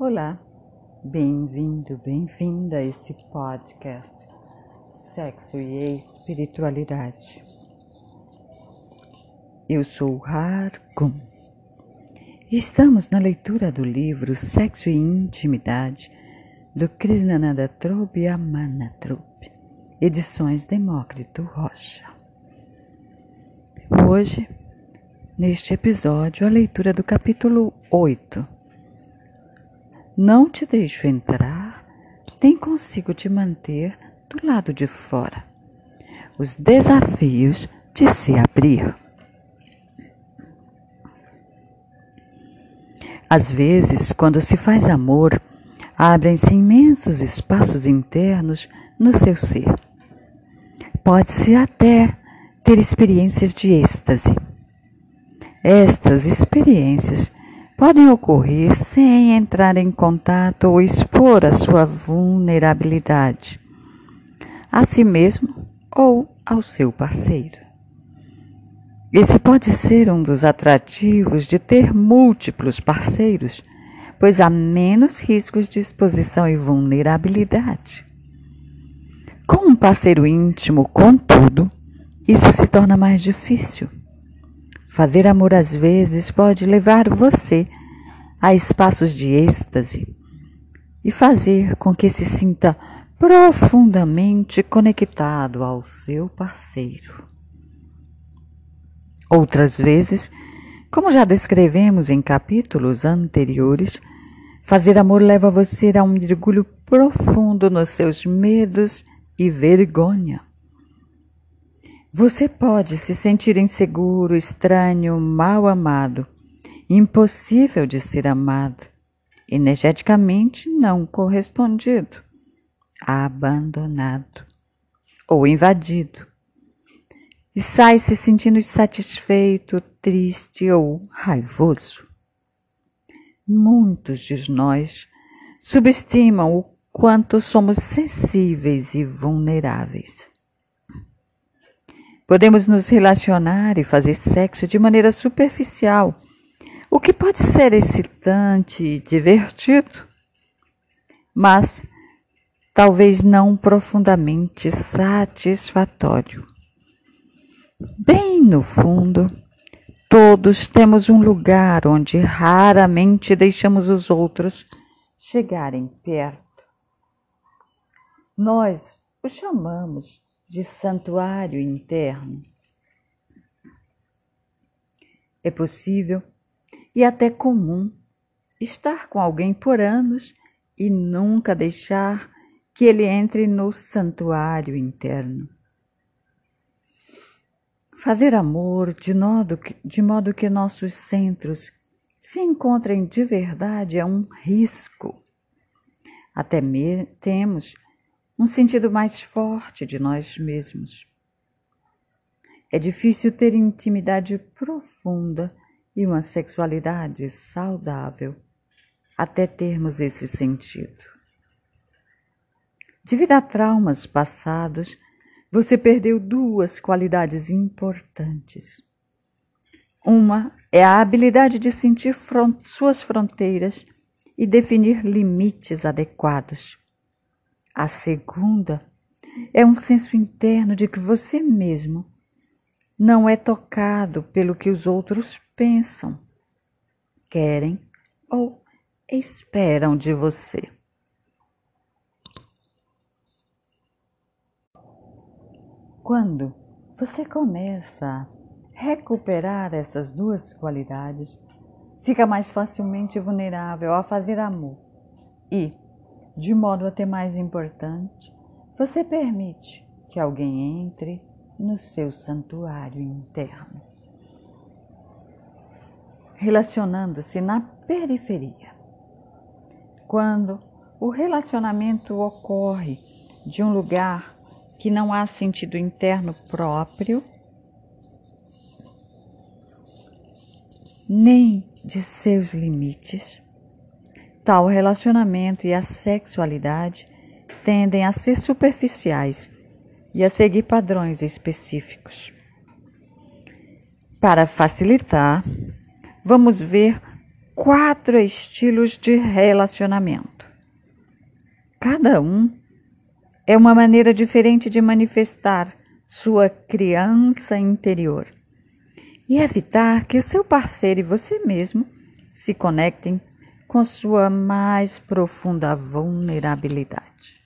Olá, bem-vindo, bem-vinda a esse podcast Sexo e Espiritualidade. Eu sou Harkum. Estamos na leitura do livro Sexo e Intimidade do Krishnananda Trope Amanatrup, edições Demócrito Rocha. Hoje, neste episódio, a leitura do capítulo 8 não te deixo entrar, nem consigo te manter do lado de fora. Os desafios de se abrir. Às vezes, quando se faz amor, abrem-se imensos espaços internos no seu ser. Pode-se até ter experiências de êxtase. Estas experiências podem ocorrer sem entrar em contato ou expor a sua vulnerabilidade a si mesmo ou ao seu parceiro. Esse pode ser um dos atrativos de ter múltiplos parceiros, pois há menos riscos de exposição e vulnerabilidade. Com um parceiro íntimo, contudo, isso se torna mais difícil Fazer amor às vezes pode levar você a espaços de êxtase e fazer com que se sinta profundamente conectado ao seu parceiro. Outras vezes, como já descrevemos em capítulos anteriores, fazer amor leva você a um mergulho profundo nos seus medos e vergonha. Você pode se sentir inseguro, estranho, mal amado, impossível de ser amado, energeticamente não correspondido, abandonado ou invadido. E sai se sentindo insatisfeito, triste ou raivoso. Muitos de nós subestimam o quanto somos sensíveis e vulneráveis. Podemos nos relacionar e fazer sexo de maneira superficial, o que pode ser excitante e divertido, mas talvez não profundamente satisfatório. Bem no fundo, todos temos um lugar onde raramente deixamos os outros chegarem perto. Nós o chamamos de santuário interno. É possível e até comum estar com alguém por anos e nunca deixar que ele entre no santuário interno. Fazer amor de modo que, de modo que nossos centros se encontrem de verdade é um risco. Até me, temos um sentido mais forte de nós mesmos. É difícil ter intimidade profunda e uma sexualidade saudável até termos esse sentido. Devido a traumas passados, você perdeu duas qualidades importantes. Uma é a habilidade de sentir front suas fronteiras e definir limites adequados. A segunda é um senso interno de que você mesmo não é tocado pelo que os outros pensam, querem ou esperam de você. Quando você começa a recuperar essas duas qualidades, fica mais facilmente vulnerável a fazer amor e de modo até mais importante, você permite que alguém entre no seu santuário interno, relacionando-se na periferia. Quando o relacionamento ocorre de um lugar que não há sentido interno próprio, nem de seus limites, Tal relacionamento e a sexualidade tendem a ser superficiais e a seguir padrões específicos. Para facilitar, vamos ver quatro estilos de relacionamento. Cada um é uma maneira diferente de manifestar sua criança interior e evitar que seu parceiro e você mesmo se conectem com sua mais profunda vulnerabilidade.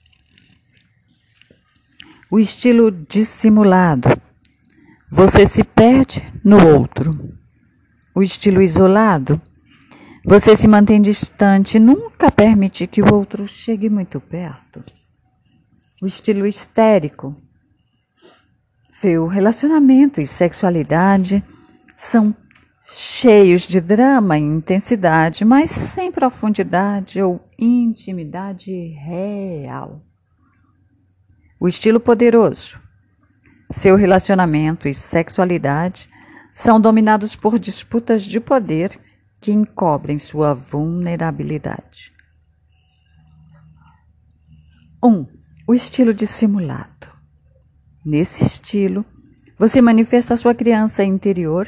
O estilo dissimulado. Você se perde no outro. O estilo isolado. Você se mantém distante, nunca permite que o outro chegue muito perto. O estilo histérico. Seu relacionamento e sexualidade são cheios de drama e intensidade, mas sem profundidade ou intimidade real. O estilo poderoso. Seu relacionamento e sexualidade são dominados por disputas de poder que encobrem sua vulnerabilidade. 1. Um, o estilo dissimulado. Nesse estilo, você manifesta a sua criança interior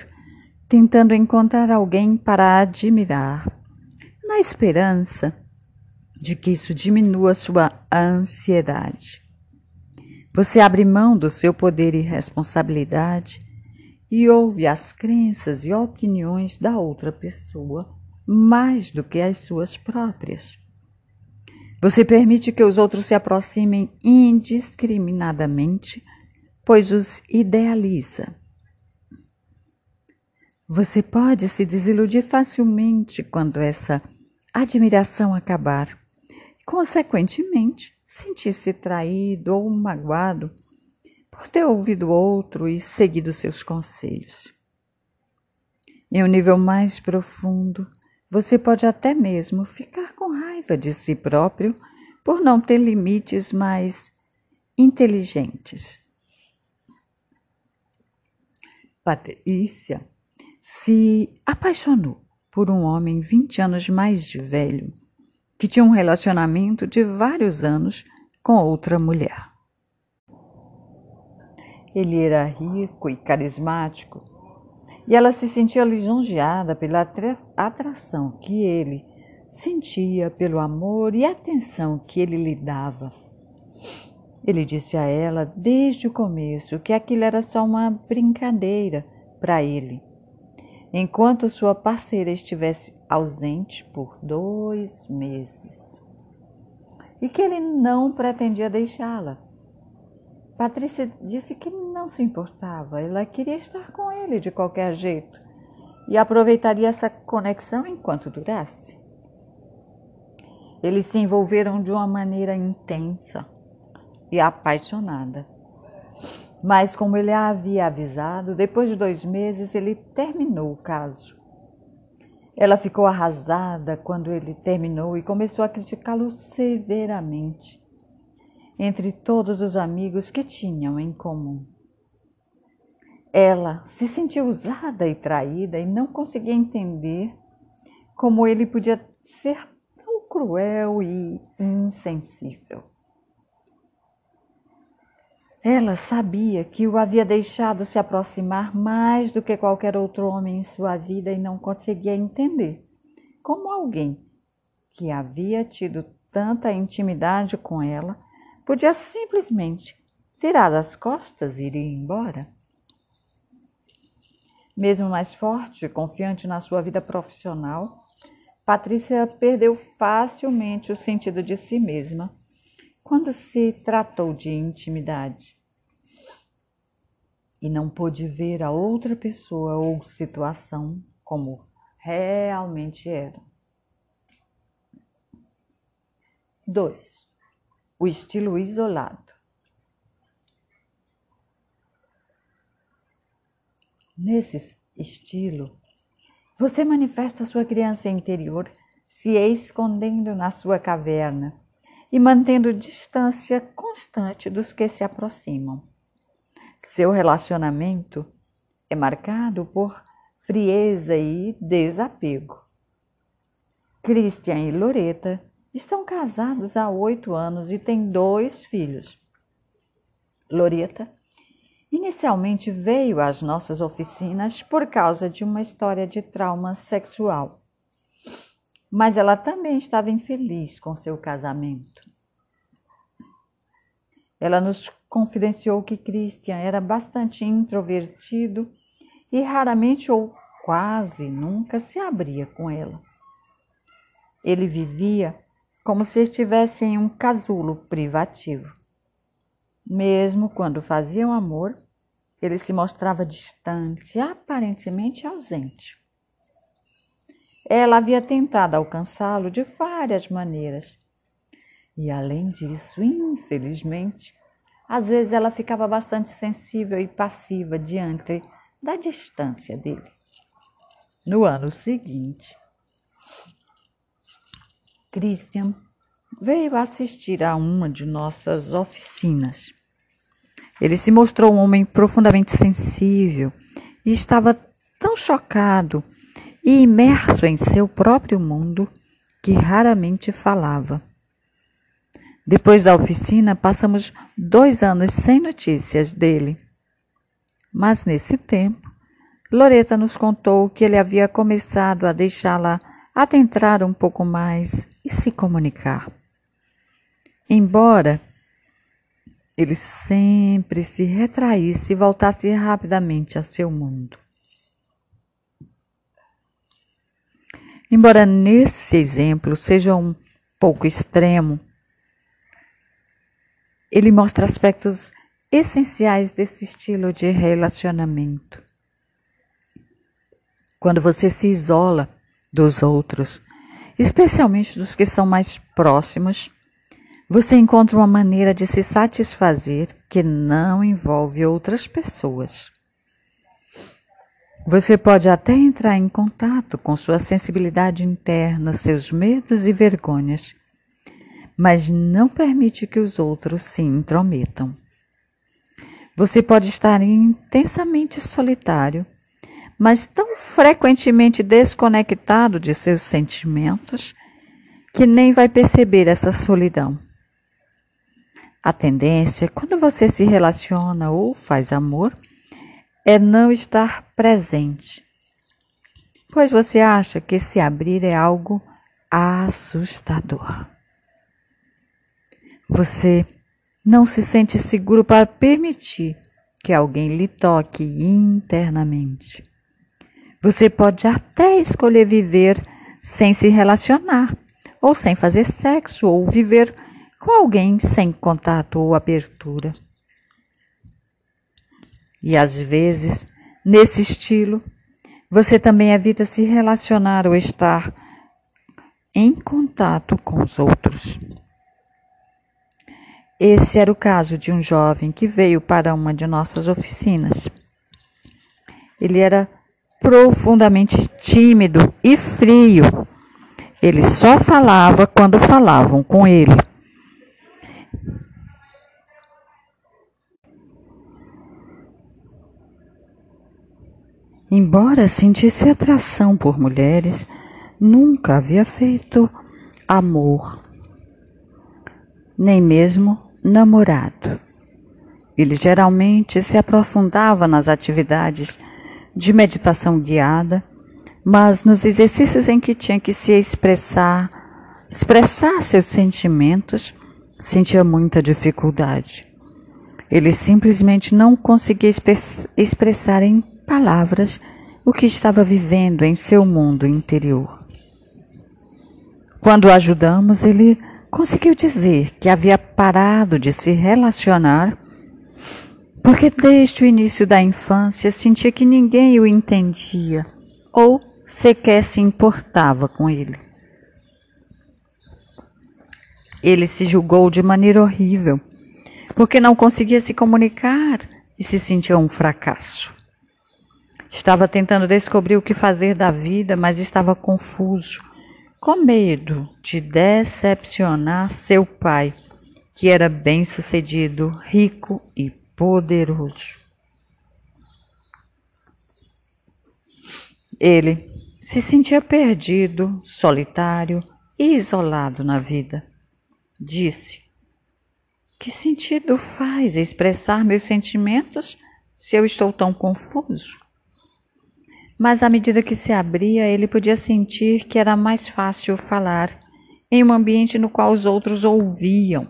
tentando encontrar alguém para admirar, na esperança de que isso diminua sua ansiedade. Você abre mão do seu poder e responsabilidade e ouve as crenças e opiniões da outra pessoa mais do que as suas próprias. Você permite que os outros se aproximem indiscriminadamente, pois os idealiza. Você pode se desiludir facilmente quando essa admiração acabar. Consequentemente, sentir-se traído ou magoado por ter ouvido outro e seguido seus conselhos. Em um nível mais profundo, você pode até mesmo ficar com raiva de si próprio por não ter limites mais inteligentes. Patrícia se apaixonou por um homem 20 anos mais velho, que tinha um relacionamento de vários anos com outra mulher. Ele era rico e carismático, e ela se sentia lisonjeada pela atração que ele sentia pelo amor e atenção que ele lhe dava. Ele disse a ela desde o começo que aquilo era só uma brincadeira para ele enquanto sua parceira estivesse ausente por dois meses e que ele não pretendia deixá-la. Patrícia disse que não se importava, ela queria estar com ele de qualquer jeito e aproveitaria essa conexão enquanto durasse. Eles se envolveram de uma maneira intensa e apaixonada. Mas, como ele a havia avisado, depois de dois meses ele terminou o caso. Ela ficou arrasada quando ele terminou e começou a criticá-lo severamente, entre todos os amigos que tinham em comum. Ela se sentiu usada e traída e não conseguia entender como ele podia ser tão cruel e insensível. Ela sabia que o havia deixado se aproximar mais do que qualquer outro homem em sua vida e não conseguia entender como alguém que havia tido tanta intimidade com ela podia simplesmente virar as costas e ir embora. Mesmo mais forte e confiante na sua vida profissional, Patrícia perdeu facilmente o sentido de si mesma quando se tratou de intimidade e não pôde ver a outra pessoa ou situação como realmente era. 2. O estilo isolado. Nesse estilo, você manifesta sua criança interior se escondendo na sua caverna e mantendo distância constante dos que se aproximam. Seu relacionamento é marcado por frieza e desapego. Christian e Loreta estão casados há oito anos e têm dois filhos. Loreta inicialmente veio às nossas oficinas por causa de uma história de trauma sexual. mas ela também estava infeliz com seu casamento. Ela nos confidenciou que Christian era bastante introvertido e raramente ou quase nunca se abria com ela. Ele vivia como se estivesse em um casulo privativo. Mesmo quando faziam amor, ele se mostrava distante, aparentemente ausente. Ela havia tentado alcançá-lo de várias maneiras. E além disso, infelizmente, às vezes ela ficava bastante sensível e passiva diante da distância dele. No ano seguinte, Christian veio assistir a uma de nossas oficinas. Ele se mostrou um homem profundamente sensível e estava tão chocado e imerso em seu próprio mundo que raramente falava. Depois da oficina, passamos dois anos sem notícias dele. Mas nesse tempo, Loreta nos contou que ele havia começado a deixá-la adentrar um pouco mais e se comunicar. Embora ele sempre se retraísse e voltasse rapidamente a seu mundo. Embora nesse exemplo seja um pouco extremo, ele mostra aspectos essenciais desse estilo de relacionamento. Quando você se isola dos outros, especialmente dos que são mais próximos, você encontra uma maneira de se satisfazer que não envolve outras pessoas. Você pode até entrar em contato com sua sensibilidade interna, seus medos e vergonhas, mas não permite que os outros se intrometam. Você pode estar intensamente solitário, mas tão frequentemente desconectado de seus sentimentos que nem vai perceber essa solidão. A tendência, quando você se relaciona ou faz amor, é não estar presente, pois você acha que se abrir é algo assustador. Você não se sente seguro para permitir que alguém lhe toque internamente. Você pode até escolher viver sem se relacionar, ou sem fazer sexo, ou viver com alguém sem contato ou abertura. E às vezes, nesse estilo, você também evita se relacionar ou estar em contato com os outros. Esse era o caso de um jovem que veio para uma de nossas oficinas. Ele era profundamente tímido e frio. Ele só falava quando falavam com ele. Embora sentisse atração por mulheres, nunca havia feito amor, nem mesmo namorado. Ele geralmente se aprofundava nas atividades de meditação guiada, mas nos exercícios em que tinha que se expressar, expressar seus sentimentos, sentia muita dificuldade. Ele simplesmente não conseguia expressar em palavras o que estava vivendo em seu mundo interior. Quando o ajudamos, ele conseguiu dizer que havia parado de se relacionar porque desde o início da infância sentia que ninguém o entendia ou sequer se importava com ele. Ele se julgou de maneira horrível, porque não conseguia se comunicar e se sentia um fracasso. Estava tentando descobrir o que fazer da vida, mas estava confuso, com medo de decepcionar seu pai, que era bem-sucedido, rico e poderoso. Ele se sentia perdido, solitário e isolado na vida. Disse: Que sentido faz expressar meus sentimentos se eu estou tão confuso? Mas à medida que se abria, ele podia sentir que era mais fácil falar em um ambiente no qual os outros ouviam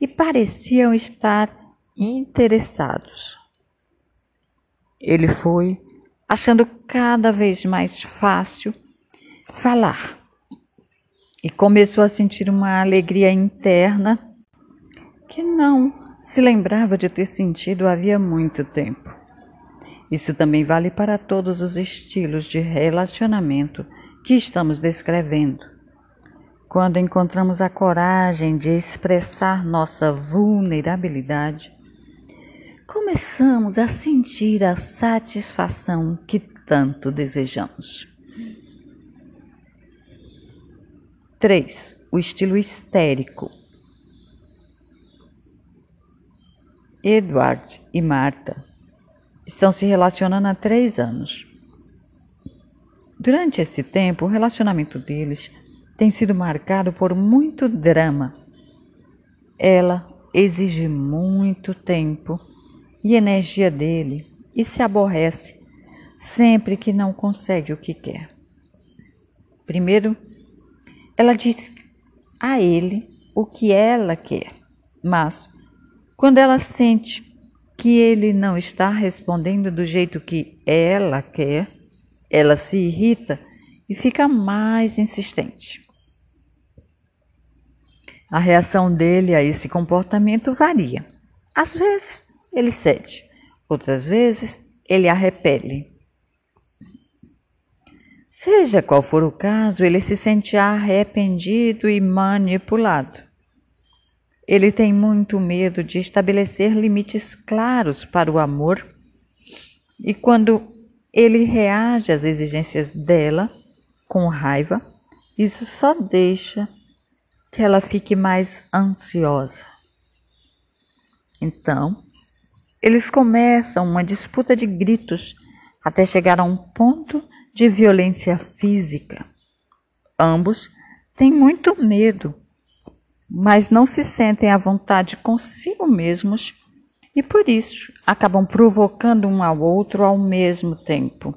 e pareciam estar interessados. Ele foi achando cada vez mais fácil falar e começou a sentir uma alegria interna que não se lembrava de ter sentido havia muito tempo. Isso também vale para todos os estilos de relacionamento que estamos descrevendo. Quando encontramos a coragem de expressar nossa vulnerabilidade, começamos a sentir a satisfação que tanto desejamos. 3. O estilo histérico. Edward e Marta estão se relacionando há três anos. Durante esse tempo, o relacionamento deles tem sido marcado por muito drama. Ela exige muito tempo e energia dele e se aborrece sempre que não consegue o que quer. Primeiro, ela diz a ele o que ela quer, mas quando ela sente que ele não está respondendo do jeito que ela quer, ela se irrita e fica mais insistente. A reação dele a esse comportamento varia. Às vezes ele cede, outras vezes ele a repele. Seja qual for o caso, ele se sente arrependido e manipulado. Ele tem muito medo de estabelecer limites claros para o amor e quando ele reage às exigências dela com raiva, isso só deixa que ela fique mais ansiosa. Então, eles começam uma disputa de gritos até chegar a um ponto de violência física. Ambos têm muito medo, mas não se sentem à vontade consigo mesmos e por isso acabam provocando um ao outro ao mesmo tempo.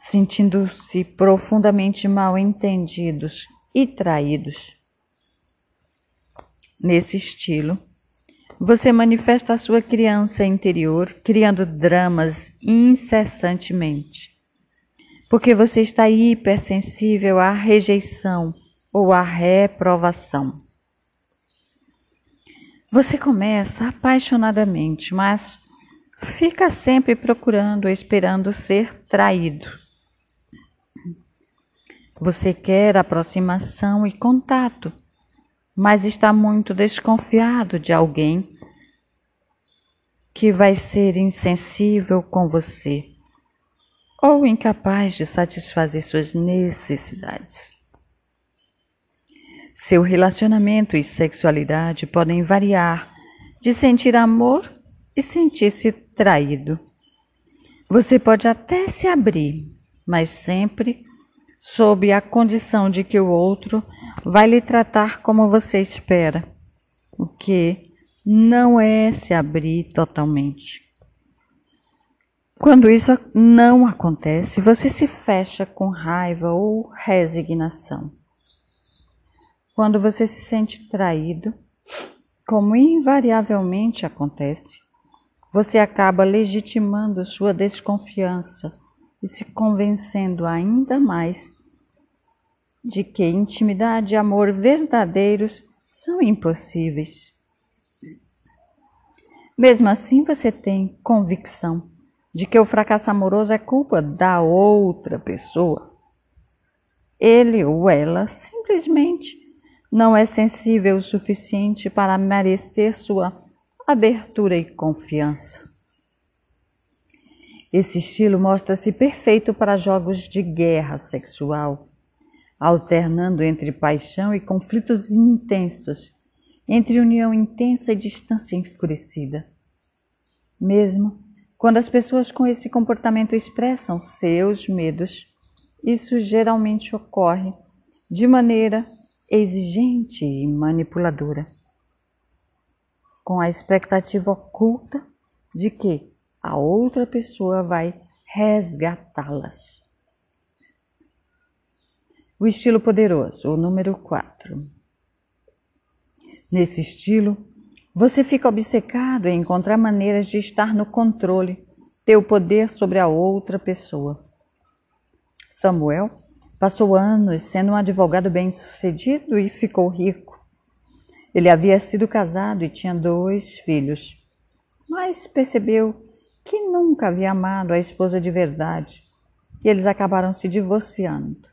Sentindo-se profundamente mal entendidos e traídos. Nesse estilo, você manifesta a sua criança interior, criando dramas incessantemente, porque você está hipersensível à rejeição ou à reprovação. Você começa apaixonadamente, mas fica sempre procurando, esperando ser traído. Você quer aproximação e contato, mas está muito desconfiado de alguém que vai ser insensível com você ou incapaz de satisfazer suas necessidades. Seu relacionamento e sexualidade podem variar de sentir amor e sentir-se traído. Você pode até se abrir, mas sempre sob a condição de que o outro vai lhe tratar como você espera, o que não é se abrir totalmente. Quando isso não acontece, você se fecha com raiva ou resignação. Quando você se sente traído, como invariavelmente acontece, você acaba legitimando sua desconfiança e se convencendo ainda mais de que intimidade e amor verdadeiros são impossíveis. Mesmo assim, você tem convicção de que o fracasso amoroso é culpa da outra pessoa. Ele ou ela simplesmente não é sensível o suficiente para merecer sua abertura e confiança. Esse estilo mostra-se perfeito para jogos de guerra sexual, alternando entre paixão e conflitos intensos, entre união intensa e distância enfurecida. Mesmo quando as pessoas com esse comportamento expressam seus medos, isso geralmente ocorre de maneira exigente e manipuladora, com a expectativa oculta de que a outra pessoa vai resgatá-las. O estilo poderoso, o número 4. Nesse estilo, você fica obcecado em encontrar maneiras de estar no controle, ter o poder sobre a outra pessoa. Samuel passou anos sendo um advogado bem-sucedido e ficou rico. Ele havia sido casado e tinha dois filhos, mas percebeu que nunca havia amado a esposa de verdade e eles acabaram se divorciando.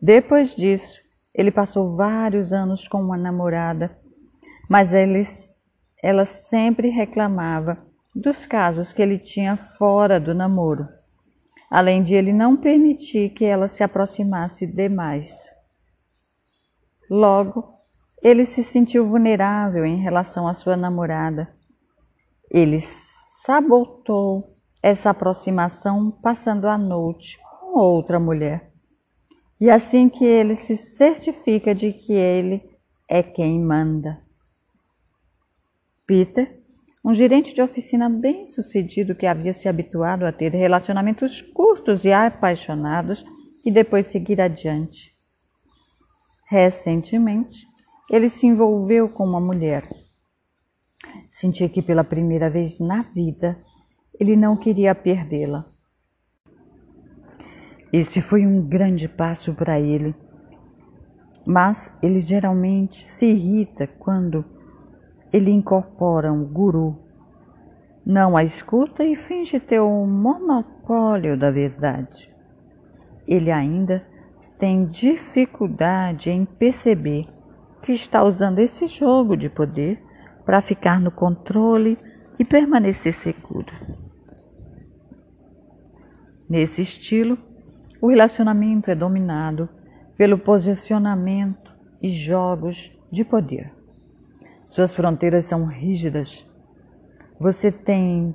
Depois disso, ele passou vários anos com uma namorada, mas ela sempre reclamava dos casos que ele tinha fora do namoro, além de ele não permitir que ela se aproximasse demais. Logo, ele se sentiu vulnerável em relação à sua namorada. Ele sabotou essa aproximação passando a noite com outra mulher. E assim que ele se certifica de que ele é quem manda. Peter, um gerente de oficina bem-sucedido que havia se habituado a ter relacionamentos curtos e apaixonados e depois seguir adiante. Recentemente, ele se envolveu com uma mulher. Sentia que pela primeira vez na vida ele não queria perdê-la. Esse foi um grande passo para ele, mas ele geralmente se irrita quando ele incorpora um guru, não a escuta e finge ter o um monopólio da verdade. Ele ainda tem dificuldade em perceber que está usando esse jogo de poder para ficar no controle e permanecer seguro. Nesse estilo, o relacionamento é dominado pelo posicionamento e jogos de poder. Suas fronteiras são rígidas. Você tem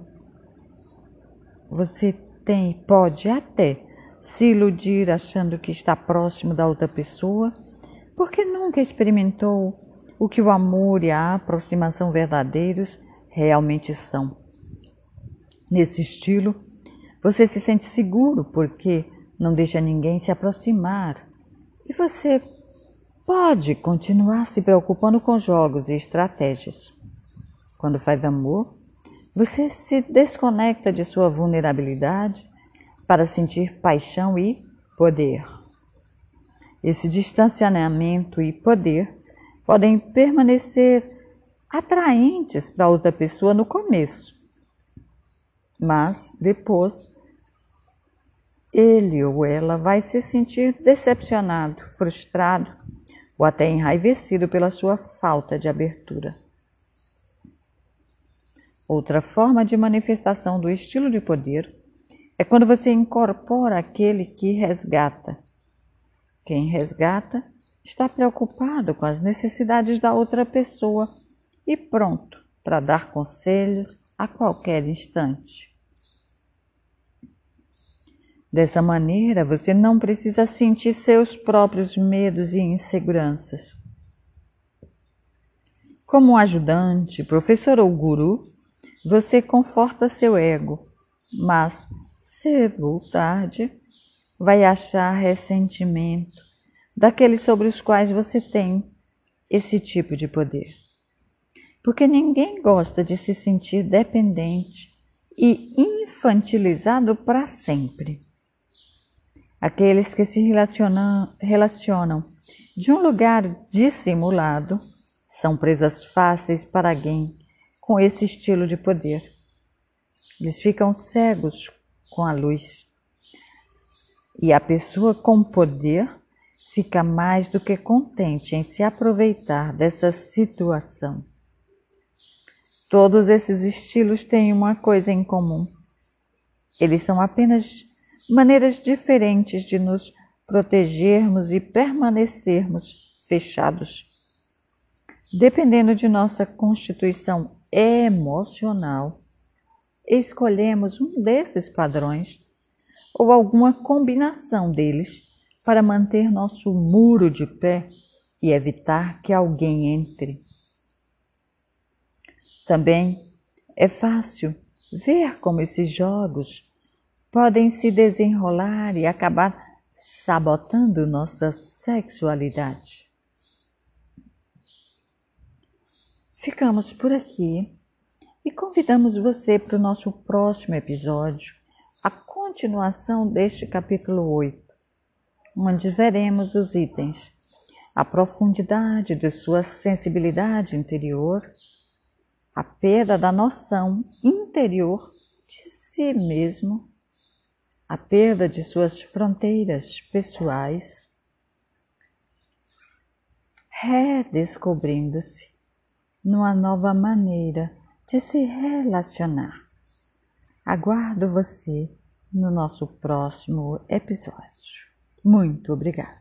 você tem pode até se iludir achando que está próximo da outra pessoa, porque nunca experimentou o que o amor e a aproximação verdadeiros realmente são. Nesse estilo, você se sente seguro porque não deixa ninguém se aproximar. E você pode continuar se preocupando com jogos e estratégias. Quando faz amor, você se desconecta de sua vulnerabilidade para sentir paixão e poder. Esse distanciamento e poder podem permanecer atraentes para outra pessoa no começo, mas depois ele ou ela vai se sentir decepcionado, frustrado ou até enraivecido pela sua falta de abertura. Outra forma de manifestação do estilo de poder é quando você incorpora aquele que resgata. Quem resgata está preocupado com as necessidades da outra pessoa e pronto para dar conselhos a qualquer instante. Dessa maneira, você não precisa sentir seus próprios medos e inseguranças. Como ajudante, professor ou guru, você conforta seu ego, mas cedo ou tarde vai achar ressentimento daqueles sobre os quais você tem esse tipo de poder. Porque ninguém gosta de se sentir dependente e infantilizado para sempre. Aqueles que se relacionam, relacionam de um lugar dissimulado são presas fáceis para alguém com esse estilo de poder. Eles ficam cegos com a luz. E a pessoa com poder fica mais do que contente em se aproveitar dessa situação. Todos esses estilos têm uma coisa em comum. Eles são apenas maneiras diferentes de nos protegermos e permanecermos fechados. Dependendo de nossa constituição emocional, escolhemos um desses padrões ou alguma combinação deles para manter nosso muro de pé e evitar que alguém entre. Também é fácil ver como esses jogos podem se desenrolar e acabar sabotando nossa sexualidade. Ficamos por aqui e convidamos você para o nosso próximo episódio, a continuação deste capítulo 8, onde veremos os itens, a profundidade de sua sensibilidade interior, a perda da noção interior de si mesmo, a perda de suas fronteiras pessoais, redescobrindo-se numa nova maneira de se relacionar. Aguardo você no nosso próximo episódio. Muito obrigada.